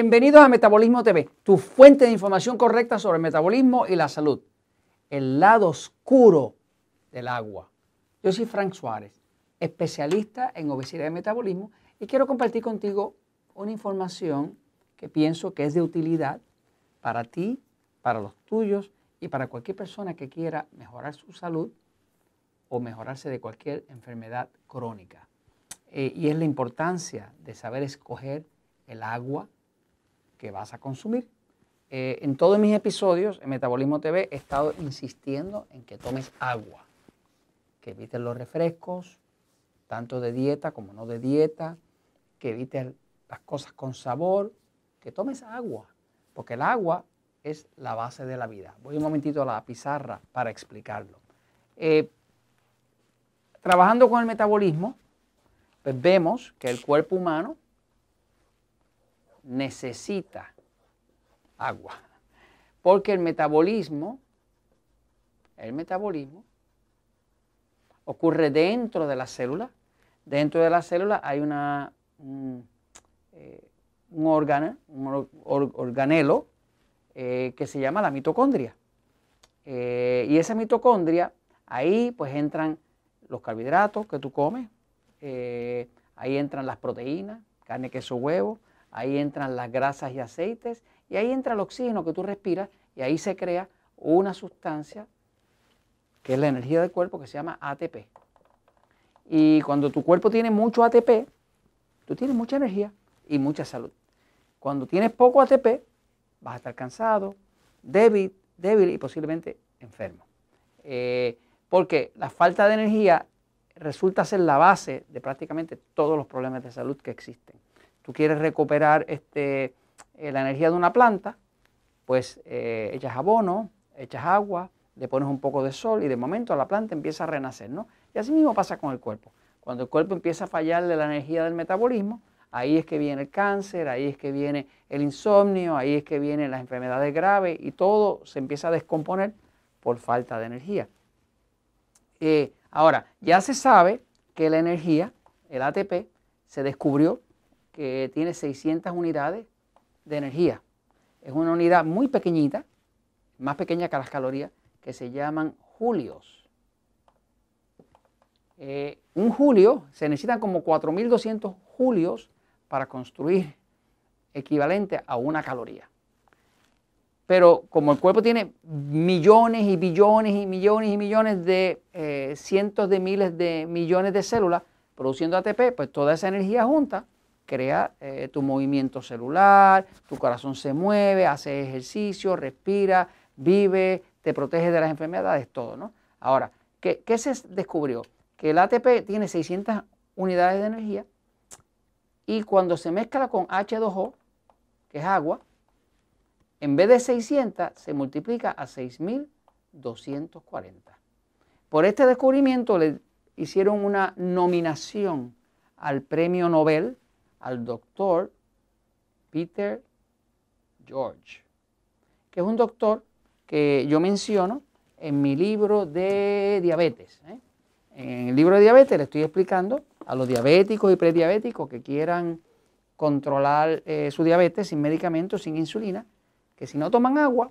Bienvenidos a Metabolismo TV, tu fuente de información correcta sobre el metabolismo y la salud. El lado oscuro del agua. Yo soy Frank Suárez, especialista en obesidad y metabolismo, y quiero compartir contigo una información que pienso que es de utilidad para ti, para los tuyos y para cualquier persona que quiera mejorar su salud o mejorarse de cualquier enfermedad crónica. Eh, y es la importancia de saber escoger el agua que vas a consumir. Eh, en todos mis episodios en Metabolismo TV he estado insistiendo en que tomes agua, que evites los refrescos, tanto de dieta como no de dieta, que evites las cosas con sabor, que tomes agua, porque el agua es la base de la vida. Voy un momentito a la pizarra para explicarlo. Eh, trabajando con el metabolismo, pues vemos que el cuerpo humano necesita agua. Porque el metabolismo, el metabolismo ocurre dentro de la célula. Dentro de la célula hay una, un, eh, órgano, un organelo eh, que se llama la mitocondria. Eh, y esa mitocondria, ahí pues entran los carbohidratos que tú comes, ahí entran las proteínas, carne, queso, huevo, ahí entran las grasas y aceites, y ahí entra el oxígeno que tú respiras, y ahí se crea una sustancia que es la energía del cuerpo que se llama ATP. Y cuando tu cuerpo tiene mucho ATP, tú tienes mucha energía y mucha salud. Cuando tienes poco ATP, vas a estar cansado, débil, débil y posiblemente enfermo. Eh, porque la falta de energía resulta ser la base de prácticamente todos los problemas de salud que existen tú quieres recuperar este, eh, la energía de una planta, pues eh, echas abono, echas agua, le pones un poco de sol y de momento la planta empieza a renacer, ¿no? Y así mismo pasa con el cuerpo. Cuando el cuerpo empieza a fallarle la energía del metabolismo, ahí es que viene el cáncer, ahí es que viene el insomnio, ahí es que vienen las enfermedades graves y todo se empieza a descomponer por falta de energía. Eh, ahora, ya se sabe que la energía, el ATP, se descubrió que tiene 600 unidades de energía. Es una unidad muy pequeñita, más pequeña que las calorías, que se llaman julios. Eh, un julio, se necesitan como 4.200 julios para construir equivalente a una caloría. Pero como el cuerpo tiene millones y billones y millones y millones de eh, cientos de miles de millones de células produciendo ATP, pues toda esa energía junta crea eh, tu movimiento celular, tu corazón se mueve, hace ejercicio, respira, vive, te protege de las enfermedades, todo, ¿no? Ahora, ¿qué, se descubrió? Que el ATP tiene 600 unidades de energía y cuando se mezcla con H2O, que es agua, en vez de 600 se multiplica a 6240. Por este descubrimiento le hicieron una nominación al premio Nobel al doctor Peter George, que es un doctor que yo menciono en mi libro de diabetes. ¿eh? En el libro de diabetes le estoy explicando a los diabéticos y prediabéticos que quieran controlar eh, su diabetes sin medicamentos, sin insulina, que si no toman agua,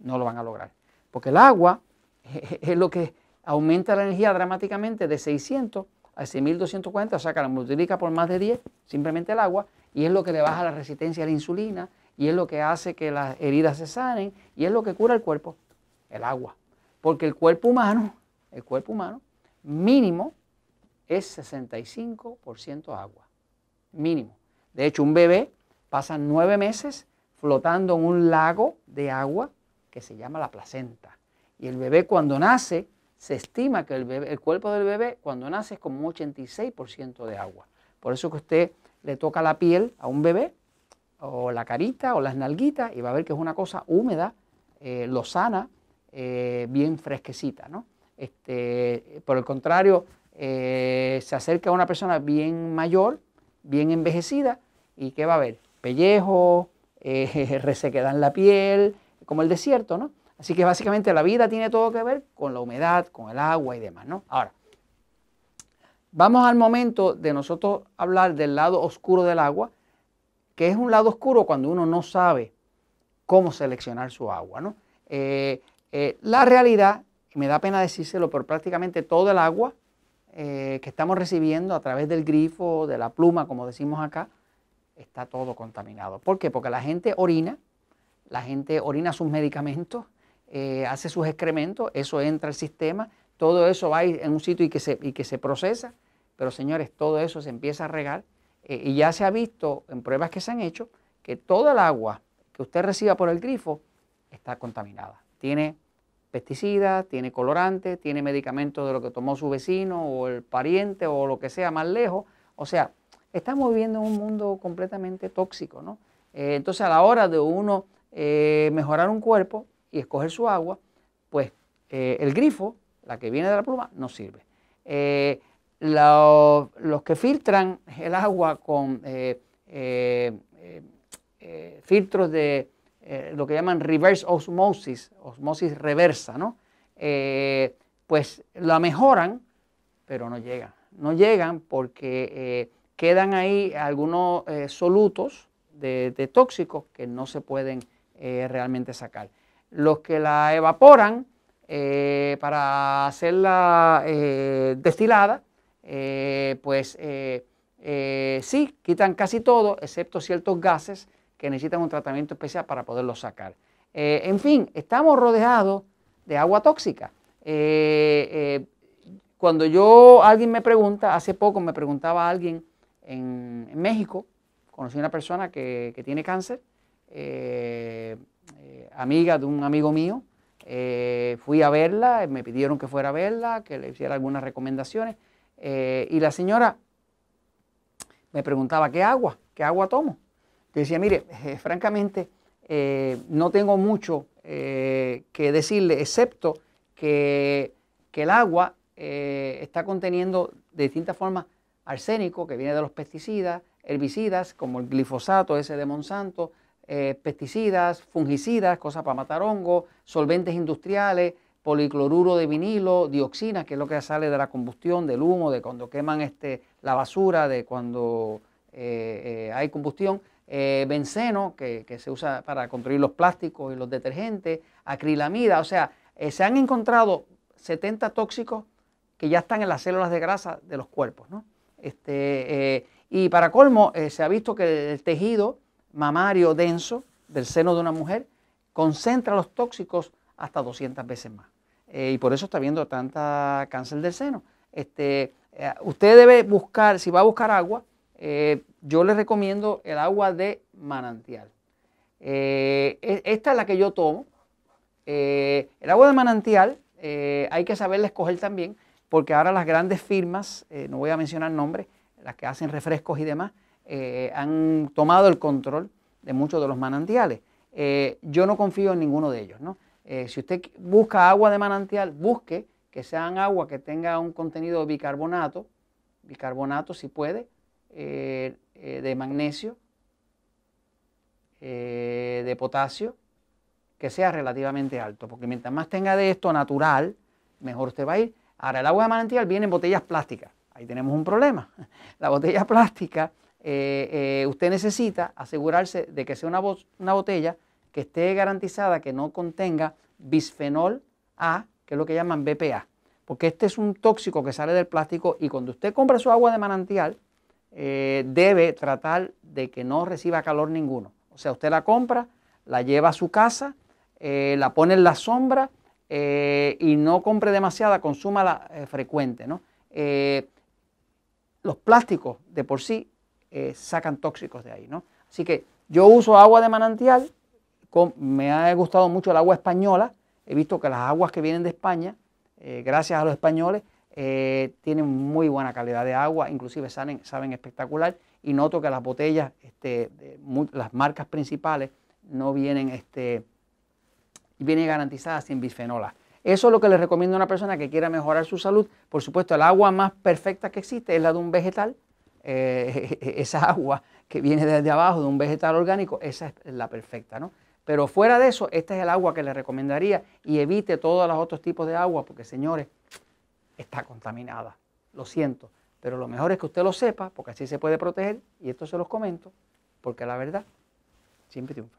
no lo van a lograr. Porque el agua es lo que aumenta la energía dramáticamente de 600 a 6.240, o sea que la multiplica por más de 10, simplemente el agua, y es lo que le baja la resistencia a la insulina, y es lo que hace que las heridas se sanen, y es lo que cura el cuerpo, el agua. Porque el cuerpo humano, el cuerpo humano, mínimo es 65% agua, mínimo. De hecho, un bebé pasa nueve meses flotando en un lago de agua que se llama la placenta. Y el bebé cuando nace se estima que el, cuerpo del bebé cuando nace es como un 86% de agua. Por eso que usted le toca la piel a un bebé, o la carita, o las nalguitas, y va a ver que es una cosa húmeda, eh, lozana, eh, bien fresquecita. ¿no? Este, por el contrario, eh, se acerca a una persona bien mayor, bien envejecida, y ¿qué va a ver? Pellejo, resequedad en la piel, como el desierto, ¿no? Así que básicamente la vida tiene todo que ver con la humedad, con el agua y demás, ¿no? Ahora, vamos al momento de nosotros hablar del lado oscuro del agua, que es un lado oscuro cuando uno no sabe cómo seleccionar su agua. ¿no? Eh, eh, la realidad, y me da pena decírselo, pero prácticamente todo el agua que estamos recibiendo a través del grifo, de la pluma, como decimos acá, está todo contaminado. ¿Por qué? Porque la gente orina, la gente orina sus medicamentos, hace sus excrementos, eso entra al sistema, todo eso va en un sitio y que se, y que se procesa, pero señores, todo eso se empieza a regar eh, y ya se ha visto en pruebas que se han hecho que toda el agua que usted reciba por el grifo está contaminada. Tiene pesticidas, tiene colorantes, tiene medicamentos de lo que tomó su vecino o el pariente o lo que sea más lejos. O sea, estamos viviendo en un mundo completamente tóxico, ¿no? Eh, entonces a la hora de uno eh, mejorar un cuerpo y escoger su agua, pues el grifo, la que viene de la pluma, no sirve los, que filtran el agua con eh, eh, eh, filtros de lo que llaman reverse osmosis, osmosis reversa, ¿no? pues la mejoran, pero no llegan. No llegan porque quedan ahí algunos solutos de, tóxicos que no se pueden realmente sacar. Los que la evaporan para hacerla destilada, eh, pues eh, eh, sí, quitan casi todo, excepto ciertos gases que necesitan un tratamiento especial para poderlos sacar. en fin, estamos rodeados de agua tóxica. cuando yo, alguien me pregunta, hace poco me preguntaba alguien en, México, conocí una persona que tiene cáncer, amiga de un amigo mío, fui a verla, me pidieron que fuera a verla, que le hiciera algunas recomendaciones. Eh, y la señora me preguntaba, ¿qué agua? ¿Qué agua tomo? Yo decía, mire, eh, francamente, eh, no tengo mucho que decirle, excepto que, el agua está conteniendo de distintas formas arsénico, que viene de los pesticidas, herbicidas, como el glifosato ese de Monsanto, pesticidas, fungicidas, cosas para matar hongos, solventes industriales, policloruro de vinilo, dioxina, que es lo que sale de la combustión, del humo, de cuando queman este, la basura, de cuando eh, eh, hay combustión, eh, benceno, que, se usa para construir los plásticos y los detergentes, acrilamida, o sea, se han encontrado 70 tóxicos que ya están en las células de grasa de los cuerpos. ¿no? Este, y para colmo, se ha visto que el tejido mamario denso del seno de una mujer concentra los tóxicos hasta 200 veces más. Eh, y por eso está viendo tanta cáncer del seno. Este, eh, usted debe buscar, si va a buscar agua, eh, yo le recomiendo el agua de manantial. E, esta es la que yo tomo. el agua de manantial hay que saberla escoger también, porque ahora las grandes firmas, no voy a mencionar nombres, las que hacen refrescos y demás, han tomado el control de muchos de los manantiales. yo no confío en ninguno de ellos. Eh, si usted busca agua de manantial, busque que sean agua que tenga un contenido de bicarbonato, bicarbonato si puede, eh, eh, de magnesio, de potasio, que sea relativamente alto, porque mientras más tenga de esto natural, mejor usted va a ir. Ahora, el agua de manantial viene en botellas plásticas, ahí tenemos un problema. La botella plástica, usted necesita asegurarse de que sea una, botella que esté garantizada que no contenga bisfenol A, que es lo que llaman BPA, porque este es un tóxico que sale del plástico y cuando usted compra su agua de manantial, eh, debe tratar de que no reciba calor ninguno. O sea, usted la compra, la lleva a su casa, eh, la pone en la sombra eh, y no compre demasiada, consúmala frecuente. los plásticos de por sí sacan tóxicos de ahí. ¿no? Así que yo uso agua de manantial, me ha gustado mucho el agua española. He visto que las aguas que vienen de España, eh, gracias a los españoles, eh, tienen muy buena calidad de agua, inclusive saben, saben espectacular. Y noto que las botellas, este, las marcas principales, no vienen, este, vienen garantizadas sin bisfenola. Eso es lo que les recomiendo a una persona que quiera mejorar su salud. Por supuesto, el agua más perfecta que existe es la de un vegetal. Eh, esa agua que viene desde abajo de un vegetal orgánico, esa es la perfecta, ¿no? Pero fuera de eso, este es el agua que le recomendaría y evite todos los otros tipos de agua porque, señores, está contaminada. Lo siento, pero lo mejor es que usted lo sepa porque así se puede proteger y esto se los comento porque la verdad siempre triunfa.